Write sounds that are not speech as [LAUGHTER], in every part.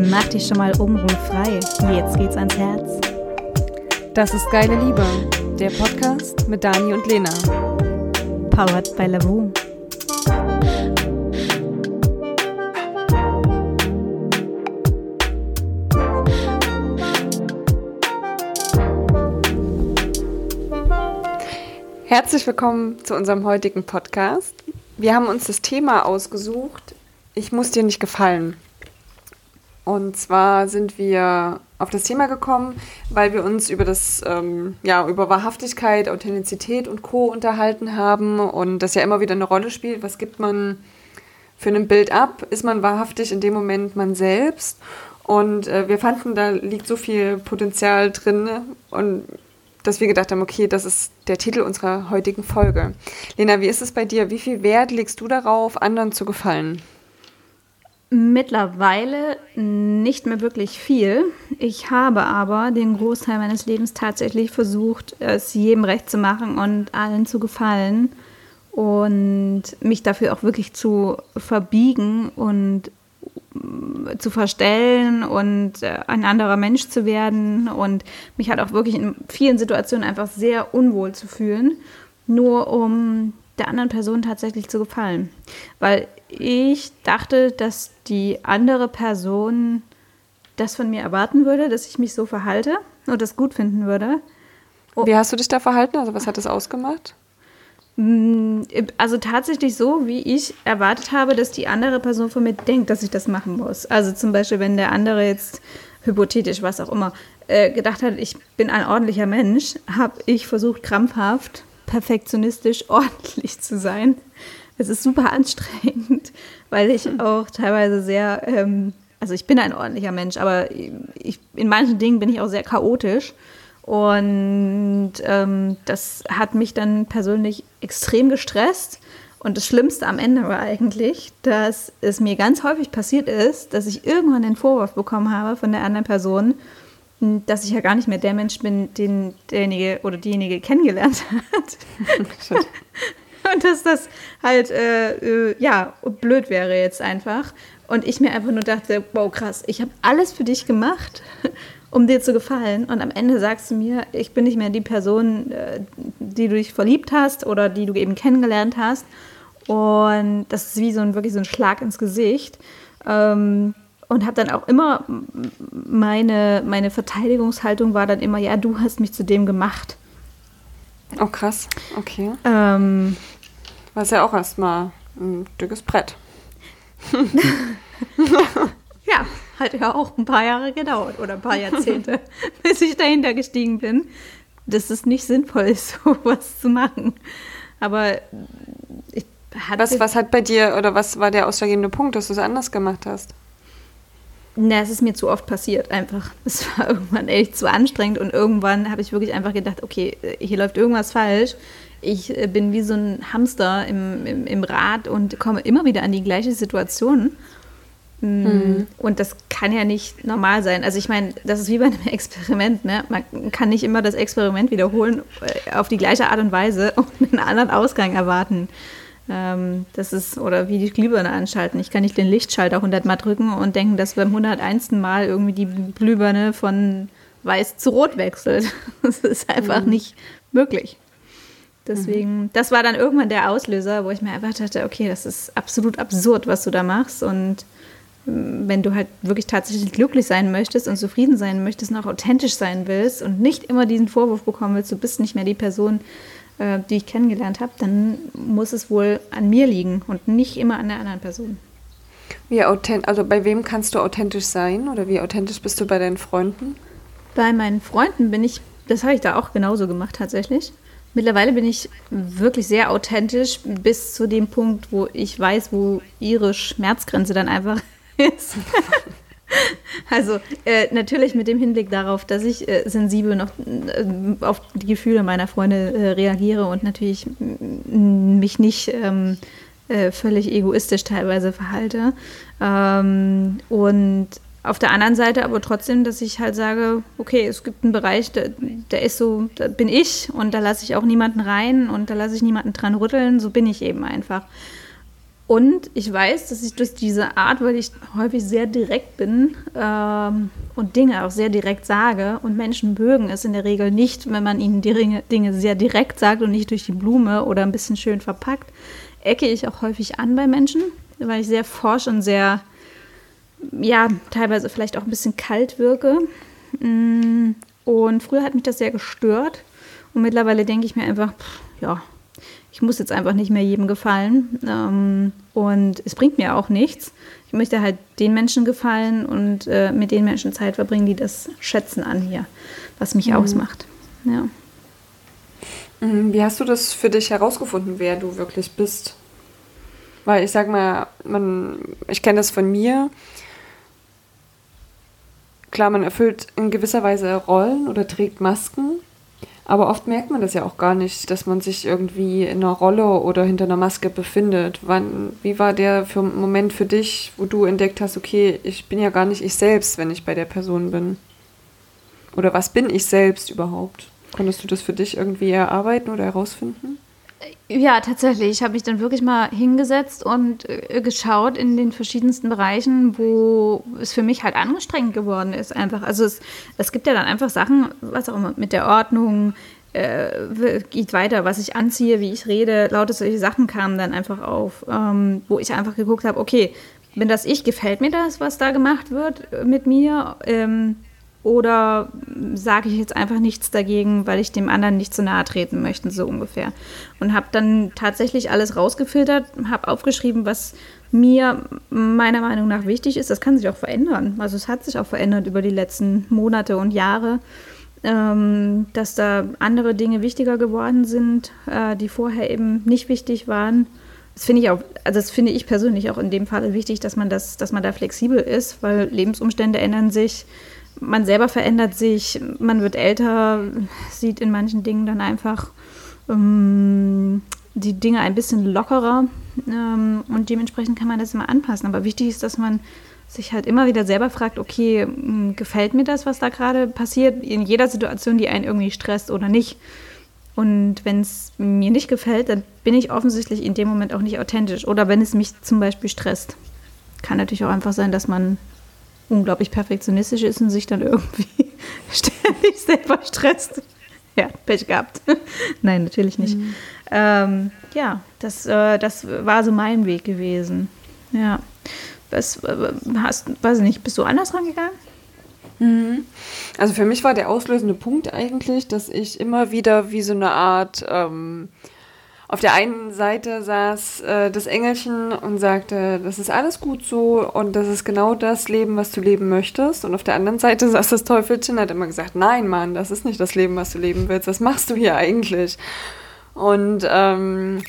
Mach dich schon mal frei. Jetzt geht's ans Herz. Das ist Geile Liebe, der Podcast mit Dani und Lena. Powered by Lavu. Herzlich willkommen zu unserem heutigen Podcast. Wir haben uns das Thema ausgesucht. Ich muss dir nicht gefallen. Und zwar sind wir auf das Thema gekommen, weil wir uns über das, ähm, ja, über Wahrhaftigkeit, Authentizität und Co. unterhalten haben und das ja immer wieder eine Rolle spielt. Was gibt man für ein Bild ab? Ist man wahrhaftig in dem Moment man selbst? Und äh, wir fanden, da liegt so viel Potenzial drin und dass wir gedacht haben, okay, das ist der Titel unserer heutigen Folge. Lena, wie ist es bei dir? Wie viel Wert legst du darauf, anderen zu gefallen? Mittlerweile nicht mehr wirklich viel. Ich habe aber den Großteil meines Lebens tatsächlich versucht, es jedem recht zu machen und allen zu gefallen und mich dafür auch wirklich zu verbiegen und zu verstellen und äh, ein anderer Mensch zu werden und mich halt auch wirklich in vielen Situationen einfach sehr unwohl zu fühlen, nur um der anderen Person tatsächlich zu gefallen. Weil ich dachte, dass die andere Person das von mir erwarten würde, dass ich mich so verhalte und das gut finden würde. Wie hast du dich da verhalten? Also was hat das ausgemacht? Mm, also tatsächlich so, wie ich erwartet habe, dass die andere Person von mir denkt, dass ich das machen muss. Also zum Beispiel, wenn der andere jetzt hypothetisch, was auch immer, äh, gedacht hat, ich bin ein ordentlicher Mensch, habe ich versucht, krampfhaft, perfektionistisch, [LAUGHS] ordentlich zu sein. Es ist super anstrengend, weil ich auch teilweise sehr, ähm, also ich bin ein ordentlicher Mensch, aber ich, in manchen Dingen bin ich auch sehr chaotisch. Und ähm, das hat mich dann persönlich extrem gestresst. Und das Schlimmste am Ende war eigentlich, dass es mir ganz häufig passiert ist, dass ich irgendwann den Vorwurf bekommen habe von der anderen Person, dass ich ja gar nicht mehr der Mensch bin, den derjenige oder diejenige kennengelernt hat. [LAUGHS] und dass das halt, äh, äh, ja, blöd wäre jetzt einfach. Und ich mir einfach nur dachte, wow, krass, ich habe alles für dich gemacht [LAUGHS] um dir zu gefallen. Und am Ende sagst du mir, ich bin nicht mehr die Person, äh, die du dich verliebt hast oder die du eben kennengelernt hast. Und das ist wie so ein wirklich so ein Schlag ins Gesicht. Ähm, und habe dann auch immer meine, meine Verteidigungshaltung war dann immer, ja, du hast mich zu dem gemacht. Oh, krass. Okay. Ähm, Was ja auch erstmal ein dickes Brett. [LAUGHS] ja, hat ja auch ein paar Jahre gedauert oder ein paar Jahrzehnte, [LAUGHS] bis ich dahinter gestiegen bin, dass es nicht sinnvoll ist, [LAUGHS] sowas zu machen. Aber ich hatte was, was hat bei dir oder was war der ausschlaggebende Punkt, dass du es anders gemacht hast? Na, es ist mir zu oft passiert einfach. [LAUGHS] Es war irgendwann echt zu anstrengend und irgendwann habe ich wirklich einfach gedacht, okay, hier läuft irgendwas falsch. Ich äh, bin wie so ein Hamster im, im, im Rad und komme immer wieder an die gleiche Situation. Mhm. Und das kann ja nicht normal sein. Also ich meine, das ist wie bei einem [LAUGHS] Experiment. Ne? Man kann nicht immer das Experiment wiederholen äh, auf die gleiche Art und Weise und einen anderen Ausgang erwarten. Ähm, das ist, oder wie die Glühbirne anschalten. Ich kann nicht den Lichtschalter 100 Mal drücken und denken, dass beim 101. Mal irgendwie die Glühbirne von weiß zu rot wechselt. [LAUGHS] Das ist einfach mhm. nicht möglich. Deswegen, mhm. das war dann irgendwann der Auslöser, wo ich mir einfach dachte, okay, das ist absolut absurd, was du da machst und wenn du halt wirklich tatsächlich glücklich sein möchtest und zufrieden sein möchtest und auch authentisch sein willst und nicht immer diesen Vorwurf bekommen willst, du bist nicht mehr die Person, äh, die ich kennengelernt habe, dann muss es wohl an mir liegen und nicht immer an der anderen Person. Wie authent also bei wem kannst du authentisch sein oder wie authentisch bist du bei deinen Freunden? Bei meinen Freunden bin ich, das habe ich da auch genauso gemacht tatsächlich. Mittlerweile bin ich wirklich sehr authentisch bis zu dem Punkt, wo ich weiß, wo ihre Schmerzgrenze dann einfach [LAUGHS] ist. [LAUGHS] Also äh, natürlich mit dem Hinblick darauf, dass ich äh, sensibel noch äh, auf die Gefühle meiner Freunde äh, reagiere und natürlich mich nicht ähm, äh, völlig egoistisch teilweise verhalte. Ähm, und auf der anderen Seite aber trotzdem, dass ich halt sage, okay, es gibt einen Bereich, der, der ist so, da bin ich und da lasse ich auch niemanden rein und da lasse ich niemanden dran rütteln, so bin ich eben einfach. Und ich weiß, dass ich durch diese Art, weil ich häufig sehr direkt bin ähm, und Dinge auch sehr direkt sage, und Menschen mögen es in der Regel nicht, wenn man ihnen die Dinge sehr direkt sagt und nicht durch die Blume oder ein bisschen schön verpackt, ecke ich auch häufig an bei Menschen, weil ich sehr forsch und sehr, ja, teilweise vielleicht auch ein bisschen kalt wirke. Mm, und früher hat mich das sehr gestört. Und mittlerweile denke ich mir einfach, pff, ja, ich muss jetzt einfach nicht mehr jedem gefallen. Ähm, und es bringt mir auch nichts. Ich möchte halt den Menschen gefallen und äh, mit den Menschen Zeit verbringen, die das schätzen an hier, was mich mhm. ausmacht. Ja. Mhm, wie hast du das für dich herausgefunden, wer du wirklich bist? Weil ich sag mal, man, ich kenne das von mir. Klar, man erfüllt in gewisser Weise Rollen oder trägt Masken. Aber oft merkt man das ja auch gar nicht, dass man sich irgendwie in einer Rolle oder hinter einer Maske befindet. Wann, wie war der für Moment für dich, wo du entdeckt hast, okay, ich bin ja gar nicht ich selbst, wenn ich bei der Person bin? Oder was bin ich selbst überhaupt? Konntest du das für dich irgendwie erarbeiten oder herausfinden? Ja, tatsächlich. Ich habe mich dann wirklich mal hingesetzt und äh, geschaut in den verschiedensten Bereichen, wo es für mich halt anstrengend geworden ist. Einfach. Also es, es gibt ja dann einfach Sachen, was auch immer, mit der Ordnung, äh, geht weiter, was ich anziehe, wie ich rede, lauter solche Sachen kamen dann einfach auf, ähm, wo ich einfach geguckt habe, okay, bin das ich, gefällt mir das, was da gemacht wird mit mir? Ähm, oder sage ich jetzt einfach nichts dagegen, weil ich dem anderen nicht zu nahe treten möchte, so ungefähr. Und habe dann tatsächlich alles rausgefiltert, habe aufgeschrieben, was mir meiner Meinung nach wichtig ist. Das kann sich auch verändern. Also es hat sich auch verändert über die letzten Monate und Jahre, ähm, dass da andere Dinge wichtiger geworden sind, äh, die vorher eben nicht wichtig waren. Das finde ich auch, also das finde ich persönlich auch in dem Fall wichtig, dass man das, dass man da flexibel ist, weil Lebensumstände ändern sich man selber verändert sich, man wird älter, sieht in manchen Dingen dann einfach ähm, die Dinge ein bisschen lockerer ähm, und dementsprechend kann man das immer anpassen. Aber wichtig ist, dass man sich halt immer wieder selber fragt, okay, hm, gefällt mir das, was da gerade passiert, in jeder Situation, die einen irgendwie stresst oder nicht. Und wenn es mir nicht gefällt, dann bin ich offensichtlich in dem Moment auch nicht authentisch. Oder wenn es mich zum Beispiel stresst. Kann natürlich auch einfach sein, dass man unglaublich perfektionistisch ist und sich dann irgendwie [LAUGHS] ständig selber stresst. Ja, Pech gehabt. [LAUGHS] Nein, natürlich nicht. Mhm. Ähm, ja, das, äh, das war so mein Weg gewesen. Ja. Was, äh, hast, weiß nicht, bist du anders rangegangen? Mhm. Also für mich war der auslösende Punkt eigentlich, dass ich immer wieder wie so eine Art ähm, auf der einen Seite saß äh, das Engelchen und sagte, das ist alles gut so und das ist genau das Leben, was du leben möchtest. Und auf der anderen Seite [LAUGHS] saß das Teufelchen und hat immer gesagt, nein, Mann, das ist nicht das Leben, was du leben willst. Was machst du hier eigentlich? Und ähm,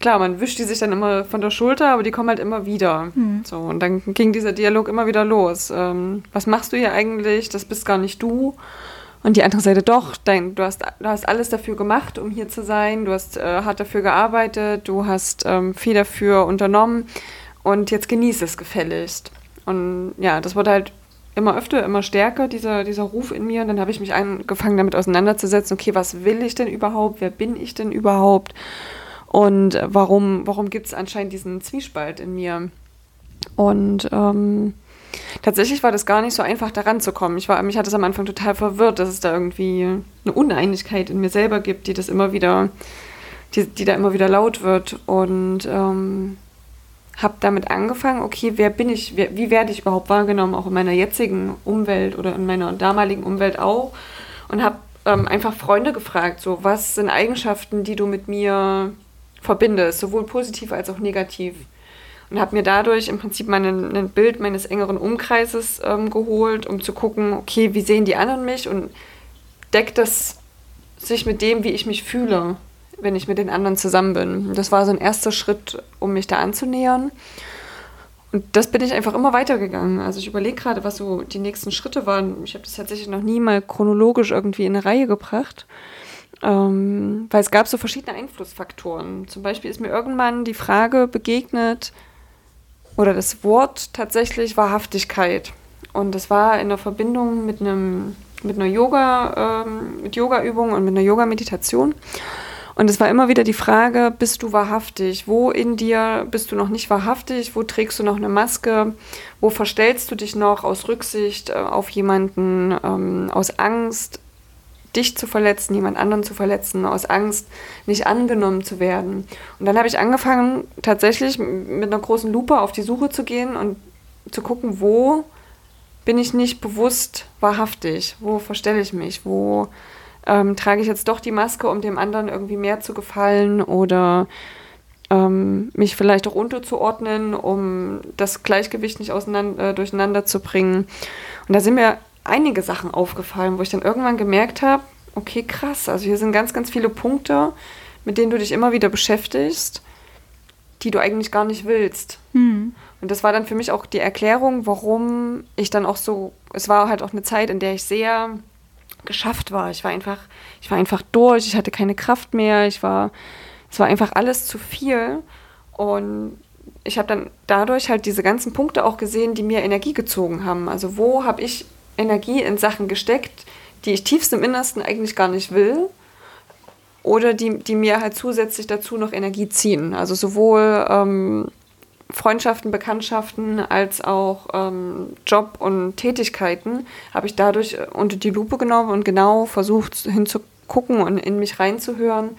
klar, man wischt die sich dann immer von der Schulter, aber die kommen halt immer wieder. Mhm. So, und dann ging dieser Dialog immer wieder los. Ähm, was machst du hier eigentlich? Das bist gar nicht du. Und die andere Seite doch, dein, du, hast, du hast alles dafür gemacht, um hier zu sein, du hast äh, hart dafür gearbeitet, du hast ähm, viel dafür unternommen und jetzt genieße es gefälligst. Und ja, das wurde halt immer öfter, immer stärker, dieser, dieser Ruf in mir. Und dann habe ich mich angefangen, damit auseinanderzusetzen, okay, was will ich denn überhaupt? Wer bin ich denn überhaupt? Und warum, warum gibt es anscheinend diesen Zwiespalt in mir? Und ähm, Tatsächlich war das gar nicht so einfach, da ranzukommen. Ich war, mich hat es am Anfang total verwirrt, dass es da irgendwie eine Uneinigkeit in mir selber gibt, die das immer wieder, die, die da immer wieder laut wird. Und ähm, habe damit angefangen, okay, wer bin ich, wer, wie werde ich überhaupt wahrgenommen, auch in meiner jetzigen Umwelt oder in meiner damaligen Umwelt auch. Und habe ähm, einfach Freunde gefragt, so, was sind Eigenschaften, die du mit mir verbindest, sowohl positiv als auch negativ und habe mir dadurch im Prinzip mein ein Bild meines engeren Umkreises ähm, geholt, um zu gucken, okay, wie sehen die anderen mich und deckt das sich mit dem, wie ich mich fühle, wenn ich mit den anderen zusammen bin. Das war so ein erster Schritt, um mich da anzunähern. Und das bin ich einfach immer weitergegangen. Also ich überlege gerade, was so die nächsten Schritte waren. Ich habe das tatsächlich noch nie mal chronologisch irgendwie in eine Reihe gebracht. Ähm, weil es gab so verschiedene Einflussfaktoren. Zum Beispiel ist mir irgendwann die Frage begegnet, oder das Wort tatsächlich Wahrhaftigkeit. Und das war in der Verbindung mit einem mit einer Yoga, ähm, mit Yoga-Übung und mit einer Yoga-Meditation. Und es war immer wieder die Frage, bist du wahrhaftig? Wo in dir bist du noch nicht wahrhaftig? Wo trägst du noch eine Maske? Wo verstellst du dich noch aus Rücksicht äh, auf jemanden, ähm, aus Angst, dich zu verletzen, jemand anderen zu verletzen, aus Angst, nicht angenommen zu werden? Und dann habe ich angefangen, tatsächlich mit einer großen Lupe auf die Suche zu gehen und zu gucken, wo bin ich nicht bewusst wahrhaftig? Wo verstelle ich mich? Wo ähm, trage ich jetzt doch die Maske, um dem anderen irgendwie mehr zu gefallen oder ähm, mich vielleicht auch unterzuordnen, um das Gleichgewicht nicht auseinander, äh, durcheinander zu bringen. Und da sind mir einige Sachen aufgefallen, wo ich dann irgendwann gemerkt habe, okay, krass, also hier sind ganz, ganz viele Punkte, mit denen du dich immer wieder beschäftigst, die du eigentlich gar nicht willst. Mhm. Und das war dann für mich auch die Erklärung, warum ich dann auch so, es war halt auch eine Zeit, in der ich sehr geschafft war. Ich war einfach, ich war einfach durch, ich hatte keine Kraft mehr, ich war, es war einfach alles zu viel. Und ich habe dann dadurch halt diese ganzen Punkte auch gesehen, die mir Energie gezogen haben. Also wo habe ich Energie in Sachen gesteckt, die ich tiefst im Innersten eigentlich gar nicht will oder die, die mir halt zusätzlich dazu noch Energie ziehen. Also sowohl ähm, Freundschaften, Bekanntschaften als auch ähm, Job und Tätigkeiten habe ich dadurch äh, unter die Lupe genommen und genau versucht hinzugucken und in mich reinzuhören,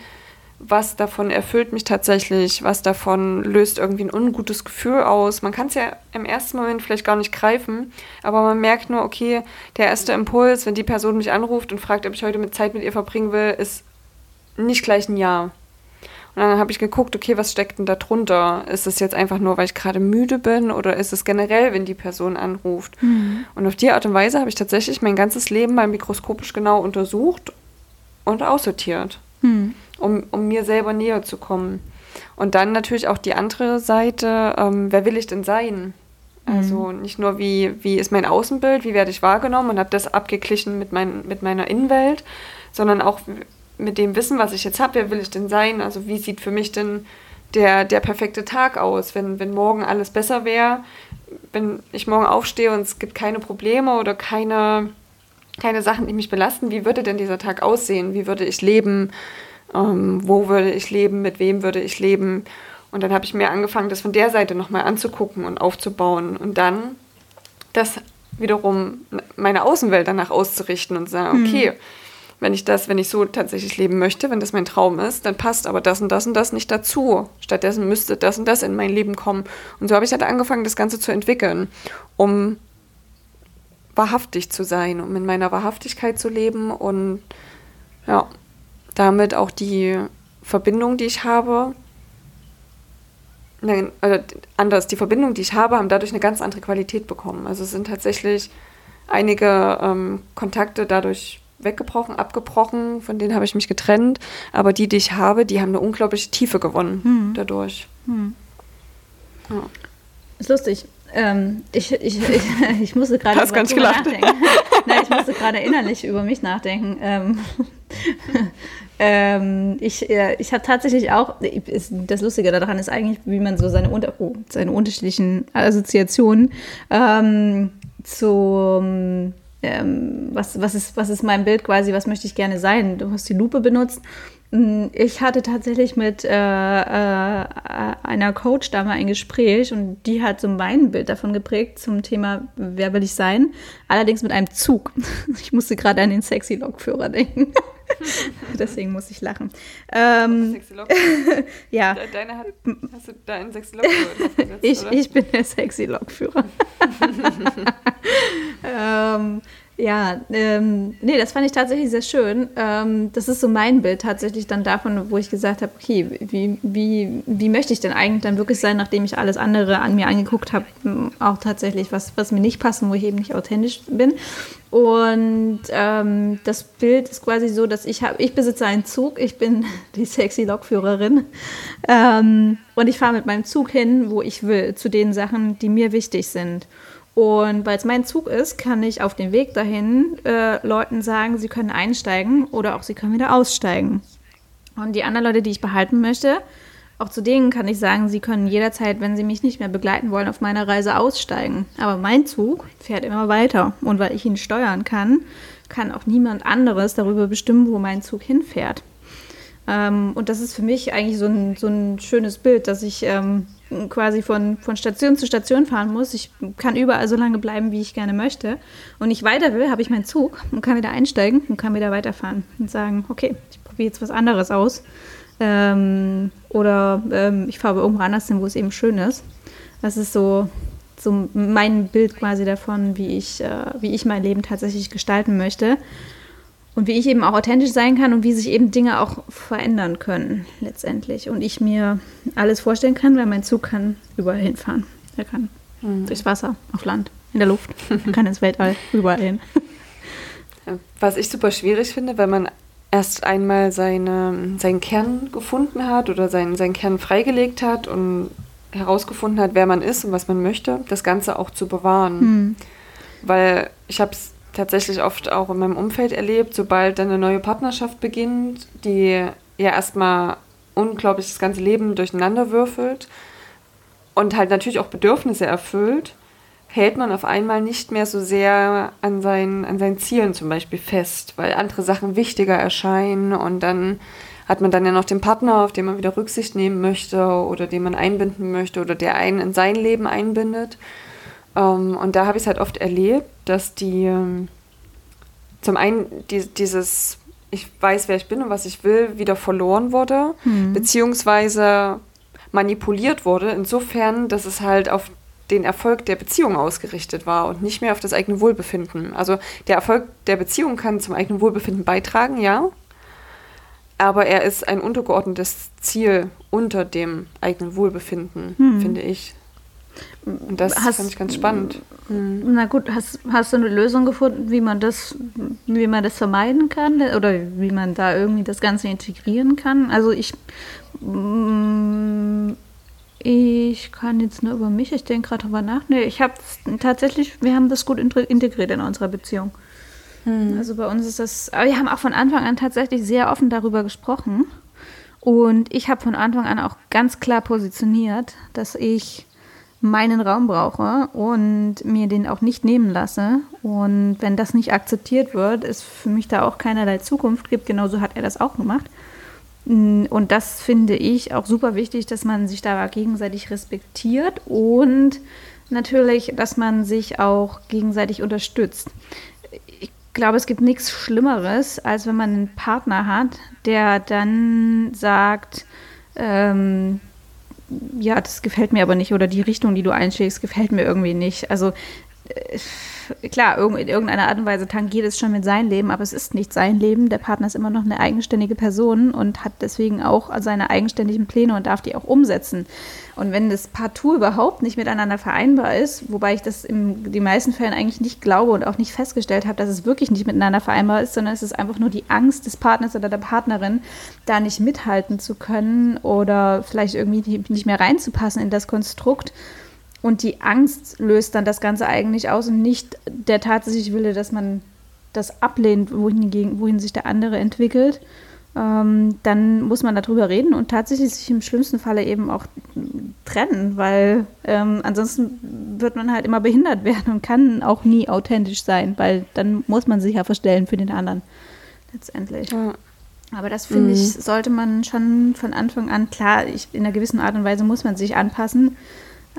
was davon erfüllt mich tatsächlich, was davon löst irgendwie ein ungutes Gefühl aus. Man kann es ja im ersten Moment vielleicht gar nicht greifen, aber man merkt nur, okay, der erste Impuls, wenn die Person mich anruft und fragt, ob ich heute mit Zeit mit ihr verbringen will, ist nicht gleich ein Ja. Und dann habe ich geguckt, okay, was steckt denn da drunter? Ist es jetzt einfach nur, weil ich gerade müde bin oder ist es generell, wenn die Person anruft? Mhm. Und auf die Art und Weise habe ich tatsächlich mein ganzes Leben mal mikroskopisch genau untersucht und aussortiert, mhm. Um, um mir selber näher zu kommen. Und dann natürlich auch die andere Seite, ähm, wer will ich denn sein? Also mhm. nicht nur, wie, wie ist mein Außenbild, wie werde ich wahrgenommen und habe das abgeglichen mit, mein, mit meiner Innenwelt, sondern auch, mit dem Wissen, was ich jetzt habe, wer will ich denn sein? Also wie sieht für mich denn der, der perfekte Tag aus, wenn, wenn morgen alles besser wäre, wenn ich morgen aufstehe und es gibt keine Probleme oder keine, keine Sachen, die mich belasten, wie würde denn dieser Tag aussehen? Wie würde ich leben? Ähm, wo würde ich leben? Mit wem würde ich leben? Und dann habe ich mir angefangen, das von der Seite nochmal anzugucken und aufzubauen und dann das wiederum meine Außenwelt danach auszurichten und sagen, okay, hm wenn ich das, wenn ich so tatsächlich leben möchte, wenn das mein Traum ist, dann passt aber das und das und das nicht dazu. Stattdessen müsste das und das in mein Leben kommen. Und so habe ich halt angefangen, das Ganze zu entwickeln, um wahrhaftig zu sein, um in meiner Wahrhaftigkeit zu leben und ja, damit auch die Verbindung, die ich habe, nein, also anders, die Verbindung, die ich habe, haben dadurch eine ganz andere Qualität bekommen. Also es sind tatsächlich einige ähm, Kontakte dadurch weggebrochen, abgebrochen, von denen habe ich mich getrennt. Aber die, die ich habe, die haben eine unglaubliche Tiefe gewonnen hm. dadurch. Hm. Ja. Ist lustig. Ähm, ich, ich, ich, [LAUGHS] ich musste gerade über ganz nachdenken. [LAUGHS] Nein, ich musste gerade innerlich über mich nachdenken. Ähm, [LAUGHS] ähm, ich äh, ich habe tatsächlich auch, ist, das Lustige daran ist eigentlich, wie man so seine, oh, seine unterschiedlichen Assoziationen ähm, zum ähm, was, was, ist, was ist mein Bild quasi, was möchte ich gerne sein? Du hast die Lupe benutzt. Mm, ich hatte tatsächlich mit äh, äh, einer Coach da mal ein Gespräch und die hat so mein Bild davon geprägt zum Thema, wer will ich sein? Allerdings mit einem Zug. [LAUGHS] Ich musste gerade an den sexy Lokführer denken. [LAUGHS] Deswegen muss ich lachen. Ähm, sexy Lokführer? [LAUGHS] ja. Deine hat, hast du da einen sexy Lokführer ich, ich bin der sexy Lokführer. ähm, ja, ähm, nee, das fand ich tatsächlich sehr schön. Ähm, das ist so mein Bild tatsächlich dann davon, wo ich gesagt habe, okay, wie, wie, wie möchte ich denn eigentlich dann wirklich sein, nachdem ich alles andere an mir angeguckt habe, auch tatsächlich, was, was mir nicht passt, wo ich eben nicht authentisch bin. Und ähm, das Bild ist quasi so, dass ich habe, ich besitze einen Zug, ich bin [LAUGHS] die sexy Lokführerin ähm, und ich fahre mit meinem Zug hin, wo ich will, zu den Sachen, die mir wichtig sind. Und weil es mein Zug ist, kann ich auf dem Weg dahin äh, Leuten sagen, sie können einsteigen oder auch sie können wieder aussteigen. Und die anderen Leute, die ich behalten möchte, auch zu denen kann ich sagen, sie können jederzeit, wenn sie mich nicht mehr begleiten wollen, auf meiner Reise aussteigen. Aber mein Zug fährt immer weiter. Und weil ich ihn steuern kann, kann auch niemand anderes darüber bestimmen, wo mein Zug hinfährt. Ähm, und das ist für mich eigentlich so ein, so ein schönes Bild, dass ich ähm, quasi von, von Station zu Station fahren muss. Ich kann überall so lange bleiben, wie ich gerne möchte. Und ich weiter will, habe ich meinen Zug und kann wieder einsteigen und kann wieder weiterfahren und sagen, okay, ich probiere jetzt was anderes aus. Ähm, oder ähm, ich fahre irgendwo anders hin, wo es eben schön ist. Das ist so, so mein Bild quasi davon, wie ich, äh, wie ich mein Leben tatsächlich gestalten möchte. Und wie ich eben auch authentisch sein kann und wie sich eben Dinge auch verändern können letztendlich. Und ich mir alles vorstellen kann, weil mein Zug kann überall hinfahren. Er kann mhm. durchs Wasser, auf Land, in der Luft, [LAUGHS] kann ins Weltall, überall hin. Was ich super schwierig finde, wenn man erst einmal seine, seinen Kern gefunden hat oder seinen, seinen Kern freigelegt hat und herausgefunden hat, wer man ist und was man möchte, das Ganze auch zu bewahren. Mhm. Weil ich habe es tatsächlich oft auch in meinem Umfeld erlebt, sobald dann eine neue Partnerschaft beginnt, die ja erstmal unglaublich das ganze Leben durcheinander würfelt und halt natürlich auch Bedürfnisse erfüllt, hält man auf einmal nicht mehr so sehr an seinen, an seinen Zielen zum Beispiel fest, weil andere Sachen wichtiger erscheinen und dann hat man dann ja noch den Partner, auf den man wieder Rücksicht nehmen möchte oder den man einbinden möchte oder der einen in sein Leben einbindet. Ähm, und da habe ich es halt oft erlebt, dass die ähm, zum einen die, dieses, ich weiß, wer ich bin und was ich will, wieder verloren wurde, mhm. beziehungsweise manipuliert wurde, insofern, dass es halt auf den Erfolg der Beziehung ausgerichtet war und nicht mehr auf das eigene Wohlbefinden. Also der Erfolg der Beziehung kann zum eigenen Wohlbefinden beitragen, ja, aber er ist ein untergeordnetes Ziel unter dem eigenen Wohlbefinden, hm. finde ich. Und das hast, fand ich ganz spannend. Mhm. Na gut, hast, hast du eine Lösung gefunden, wie man das, wie man das vermeiden kann oder wie man da irgendwie das Ganze integrieren kann? Also ich, mm, ich kann jetzt nur über mich, ich denke gerade drüber nach. Nee, ich habe tatsächlich, wir haben das gut integriert in unserer Beziehung. Mhm. Also bei uns ist das, aber wir haben auch von Anfang an tatsächlich sehr offen darüber gesprochen. Und ich habe von Anfang an auch ganz klar positioniert, dass ich meinen Raum brauche und mir den auch nicht nehmen lasse. Und wenn das nicht akzeptiert wird, ist für mich da auch keinerlei Zukunft gibt. Genauso hat er das auch gemacht. Und das finde ich auch super wichtig, dass man sich da gegenseitig respektiert und natürlich, dass man sich auch gegenseitig unterstützt. Ich glaube, es gibt nichts Schlimmeres, als wenn man einen Partner hat, der dann sagt, ähm, ja, das gefällt mir aber nicht oder die Richtung, die du einschlägst, gefällt mir irgendwie nicht. Also äh, klar, in irgendeiner Art und Weise tangiert es schon mit seinem Leben, aber es ist nicht sein Leben. Der Partner ist immer noch eine eigenständige Person und hat deswegen auch seine eigenständigen Pläne und darf die auch umsetzen. Und wenn das partout überhaupt nicht miteinander vereinbar ist, wobei ich das in den meisten Fällen eigentlich nicht glaube und auch nicht festgestellt habe, dass es wirklich nicht miteinander vereinbar ist, sondern es ist einfach nur die Angst des Partners oder der Partnerin, da nicht mithalten zu können oder vielleicht irgendwie nicht mehr reinzupassen in das Konstrukt. Und die Angst löst dann das Ganze eigentlich aus und nicht der tatsächliche Wille, dass man das ablehnt, wohin, wohin sich der andere entwickelt ähm, dann muss man darüber reden und tatsächlich sich im schlimmsten Falle eben auch trennen, weil ähm, ansonsten wird man halt immer behindert werden und kann auch nie authentisch sein, weil dann muss man sich ja verstellen für den anderen letztendlich. Ja. Aber das finde mhm. ich, sollte man schon von Anfang an, klar, ich, in einer gewissen Art und Weise muss man sich anpassen,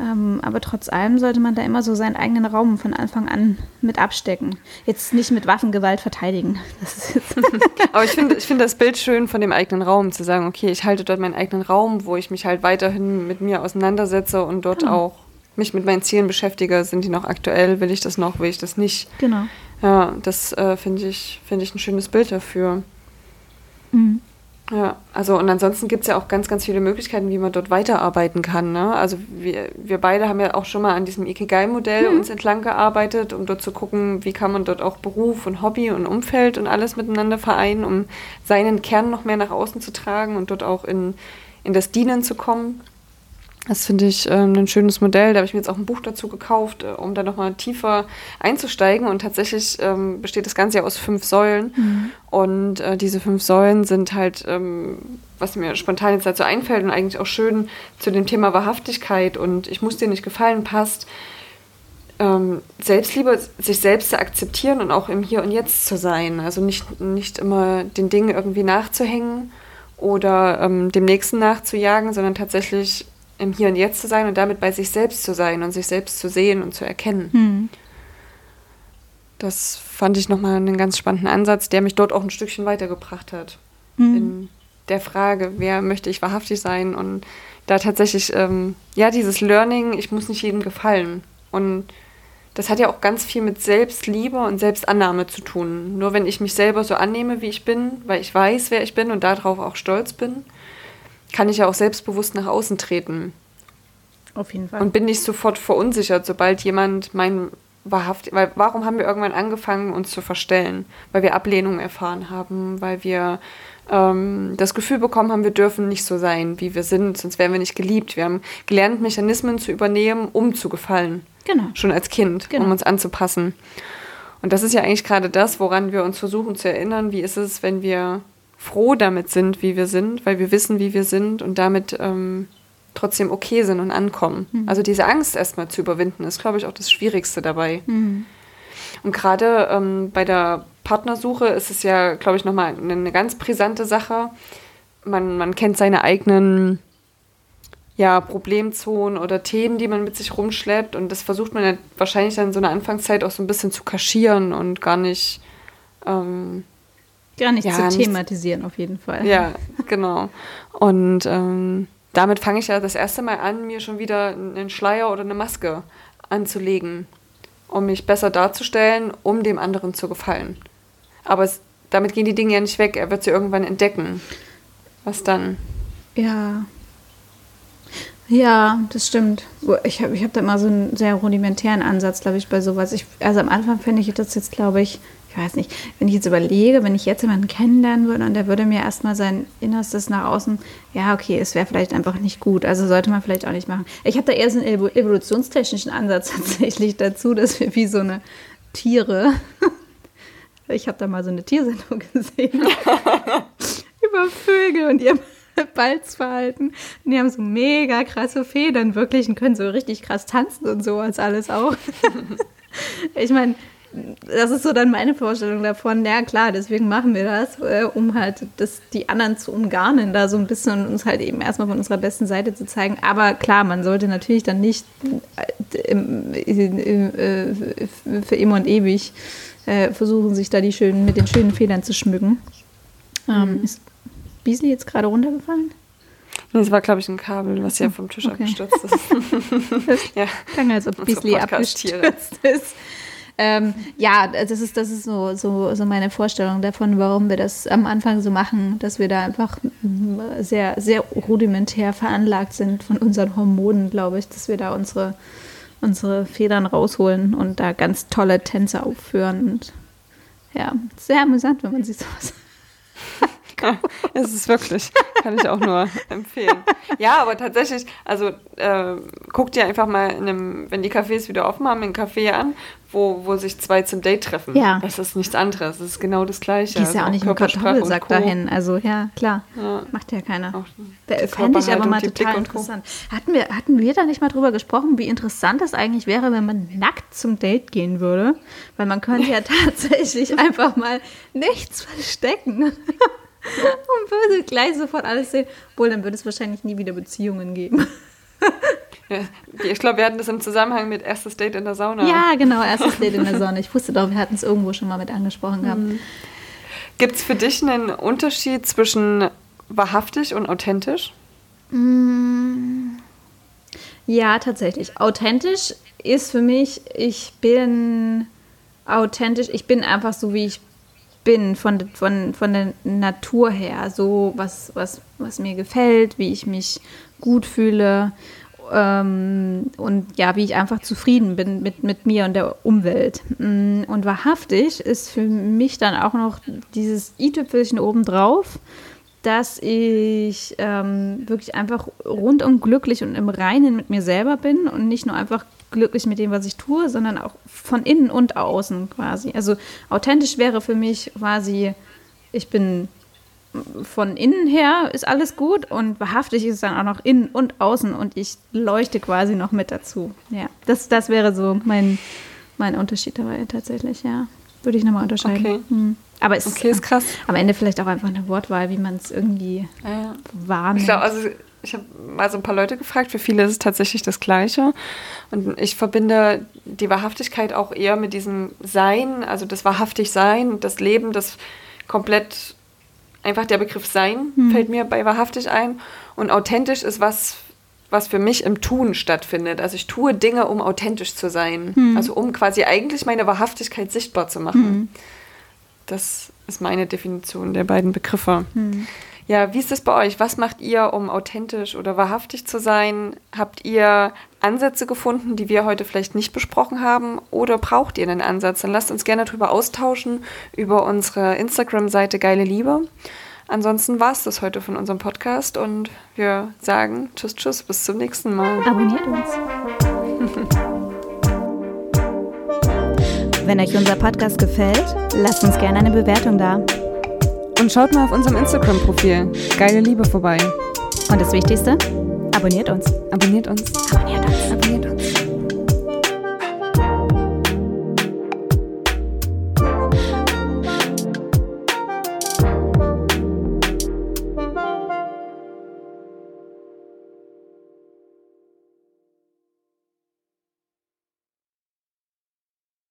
ähm, aber trotz allem sollte man da immer so seinen eigenen Raum von Anfang an mit abstecken. Jetzt nicht mit Waffengewalt verteidigen. [LAUGHS] [LAUGHS] aber ich finde ich find das Bild schön von dem eigenen Raum, zu sagen, okay, ich halte dort meinen eigenen Raum, wo ich mich halt weiterhin mit mir auseinandersetze und dort genau. auch mich mit meinen Zielen beschäftige. Sind die noch aktuell? Will ich das noch? Will ich das nicht? Genau. Ja, das äh, finde ich, find ich ein schönes Bild dafür. Mhm. Ja, also und ansonsten gibt es ja auch ganz, ganz viele Möglichkeiten, wie man dort weiterarbeiten kann. Ne? Also wir, wir beide haben ja auch schon mal an diesem Ikigai-Modell mhm. uns entlang gearbeitet, um dort zu gucken, wie kann man dort auch Beruf und Hobby und Umfeld und alles miteinander vereinen, um seinen Kern noch mehr nach außen zu tragen und dort auch in, in das Dienen zu kommen. Das finde ich ähm, ein schönes Modell. Da habe ich mir jetzt auch ein Buch dazu gekauft, äh, um da nochmal tiefer einzusteigen. Und tatsächlich ähm, besteht das Ganze ja aus fünf Säulen. Mhm. Und äh, diese fünf Säulen sind halt, ähm, was mir spontan jetzt dazu einfällt und eigentlich auch schön zu dem Thema Wahrhaftigkeit und ich muss dir nicht gefallen passt. Ähm, Selbstliebe, sich selbst zu akzeptieren und auch im Hier und Jetzt zu sein. Also nicht, nicht immer den Dingen irgendwie nachzuhängen oder ähm, dem Nächsten nachzujagen, sondern tatsächlich im Hier und Jetzt zu sein und damit bei sich selbst zu sein und sich selbst zu sehen und zu erkennen. Hm. Das fand ich nochmal einen ganz spannenden Ansatz, der mich dort auch ein Stückchen weitergebracht hat. Hm. In der Frage, wer möchte ich wahrhaftig sein und da tatsächlich, ähm, ja, dieses Learning, ich muss nicht jedem gefallen. Und das hat ja auch ganz viel mit Selbstliebe und Selbstannahme zu tun. Nur wenn ich mich selber so annehme, wie ich bin, weil ich weiß, wer ich bin und darauf auch stolz bin, kann ich ja auch selbstbewusst nach außen treten. Auf jeden Fall. Und bin nicht sofort verunsichert, sobald jemand mein wahrhaft, weil warum haben wir irgendwann angefangen, uns zu verstellen? Weil wir Ablehnung erfahren haben, weil wir ähm, das Gefühl bekommen haben, wir dürfen nicht so sein, wie wir sind, sonst wären wir nicht geliebt. Wir haben gelernt, Mechanismen zu übernehmen, um zu gefallen. Genau. Schon als Kind, Genau. um uns anzupassen. Und das ist ja eigentlich gerade das, woran wir uns versuchen zu erinnern. Wie ist es, wenn wir froh damit sind, wie wir sind, weil wir wissen, wie wir sind und damit ähm, trotzdem okay sind und ankommen. Also diese Angst erstmal zu überwinden, ist, glaube ich, auch das Schwierigste dabei. Mhm. Und gerade ähm, bei der Partnersuche ist es ja, glaube ich, nochmal eine, eine ganz brisante Sache. Man, man kennt seine eigenen ja, Problemzonen oder Themen, die man mit sich rumschleppt. Und das versucht man ja wahrscheinlich dann in so einer Anfangszeit auch so ein bisschen zu kaschieren und gar nicht. Ähm, Gar nicht Ja, zu thematisieren, auf jeden Fall. ja, genau. Und ähm, damit fange ich ja das erste Mal an, mir schon wieder einen Schleier oder eine Maske anzulegen, um mich besser darzustellen, um dem anderen zu gefallen. Aber es, damit gehen die Dinge ja nicht weg. Er wird sie irgendwann entdecken. Was dann? Ja. Ja, das stimmt. Ich habe ich hab da immer so einen sehr rudimentären Ansatz, glaube ich, bei sowas. Ich, also am Anfang finde ich das jetzt, glaube ich weiß nicht, wenn ich jetzt überlege, wenn ich jetzt jemanden kennenlernen würde und der würde mir erstmal sein Innerstes nach außen, ja, okay, es wäre vielleicht einfach nicht gut. Also sollte man vielleicht auch nicht machen. Ich habe da eher so einen evo- evolutionstechnischen Ansatz [LAUGHS] tatsächlich dazu, dass wir wie so eine Tiere. [LAUGHS] Ich habe da mal so eine Tiersendung [LAUGHS] gesehen über Vögel und ihr Balzverhalten. Und die haben so mega krasse Federn wirklich und können so richtig krass tanzen und sowas alles auch. ich meine, das ist so dann meine Vorstellung davon. Ja, klar, deswegen machen wir das, äh, um halt das, die anderen zu umgarnen, da so ein bisschen und uns halt eben erstmal von unserer besten Seite zu zeigen. Aber klar, man sollte natürlich dann nicht äh, äh, für immer und ewig äh, versuchen, sich da die schönen, mit den schönen Federn zu schmücken. Ähm, ist Beasley jetzt gerade runtergefallen? Das war, glaube ich, ein Kabel, was ja vom Tisch okay. abgestürzt ist. [LAUGHS] [LAUGHS] ja. Klang, als ob Beasley abgestürzt ist. Ähm, ja, das ist, das ist so, so, so meine Vorstellung davon, warum wir das am Anfang so machen, dass wir da einfach mm, sehr, sehr rudimentär veranlagt sind von unseren Hormonen, glaube ich, dass wir da unsere, unsere Federn rausholen und da ganz tolle Tänze aufführen. Und ja, sehr amüsant, wenn man sich sowas. [LAUGHS] Es ist wirklich, kann ich auch nur empfehlen. Ja, aber tatsächlich, also äh, guck dir einfach mal, in einem, wenn die Cafés wieder offen haben, ein Café an, wo, wo sich zwei zum Date treffen. Ja. Das ist nichts anderes, das ist genau das Gleiche. Die ist ja auch Also nicht mit Körpersprache und Kartoffelsack dahin. Also ja, klar. Ja. Macht ja keiner. Auch Fände ich aber mal total interessant. Hatten wir, hatten wir da nicht mal drüber gesprochen, wie interessant das eigentlich wäre, wenn man nackt zum Date gehen würde? Weil man könnte ja [LAUGHS] tatsächlich einfach mal nichts verstecken. [LAUGHS] Und würde gleich sofort alles sehen. Wohl, dann würde es wahrscheinlich nie wieder Beziehungen geben. [LAUGHS] Ja, ich glaube, wir hatten das im Zusammenhang mit erstes Date in der Sauna. Ja, genau, erstes Date in der Sonne. Ich wusste doch, wir hatten es irgendwo schon mal mit angesprochen gehabt. Gibt es für dich einen Unterschied zwischen wahrhaftig und authentisch? Mm, Ja, tatsächlich. Authentisch ist für mich, ich bin authentisch, ich bin einfach so, wie ich bin, von, von, von der Natur her. So, was, was, was mir gefällt, wie ich mich gut fühle ähm, und ja, wie ich einfach zufrieden bin mit, mit mir und der Umwelt. Mm, Und wahrhaftig ist für mich dann auch noch dieses i-Tüpfelchen obendrauf, dass ich ähm, wirklich einfach rundum glücklich und im Reinen mit mir selber bin und nicht nur einfach glücklich mit dem, was ich tue, sondern auch von innen und außen quasi. Also authentisch wäre für mich quasi, ich bin von innen her ist alles gut und wahrhaftig ist es dann auch noch innen und außen und ich leuchte quasi noch mit dazu. Ja, das, das wäre so mein, mein Unterschied dabei tatsächlich, ja. würde ich nochmal unterscheiden. Okay. Hm. Aber es Okay, ist krass. am Ende vielleicht auch einfach eine Wortwahl, wie man es irgendwie Ja. wahrnimmt. Ich glaube, also ich habe mal so ein paar Leute gefragt, für viele ist es tatsächlich das Gleiche. Und ich verbinde die Wahrhaftigkeit auch eher mit diesem Sein, also das wahrhaftig Sein, das Leben, das komplett einfach der Begriff Sein fällt mir bei wahrhaftig ein. Und authentisch ist was, was für mich im Tun stattfindet. Also ich tue Dinge, um authentisch zu sein. Also um quasi eigentlich meine Wahrhaftigkeit sichtbar zu machen. Das ist meine Definition der beiden Begriffe. Ja, wie ist es bei euch? Was macht ihr, um authentisch oder wahrhaftig zu sein? Habt ihr Ansätze gefunden, die wir heute vielleicht nicht besprochen haben? Oder braucht ihr einen Ansatz? Dann lasst uns gerne darüber austauschen über unsere Instagram-Seite Geile Liebe. Ansonsten war es das heute von unserem Podcast und wir sagen Tschüss, Tschüss, bis zum nächsten Mal. Abonniert uns. Wenn euch unser Podcast gefällt, lasst uns gerne eine Bewertung da. Und schaut mal auf unserem Instagram-Profil Geile Liebe vorbei. Und das Wichtigste, abonniert uns. Abonniert uns. Abonniert uns.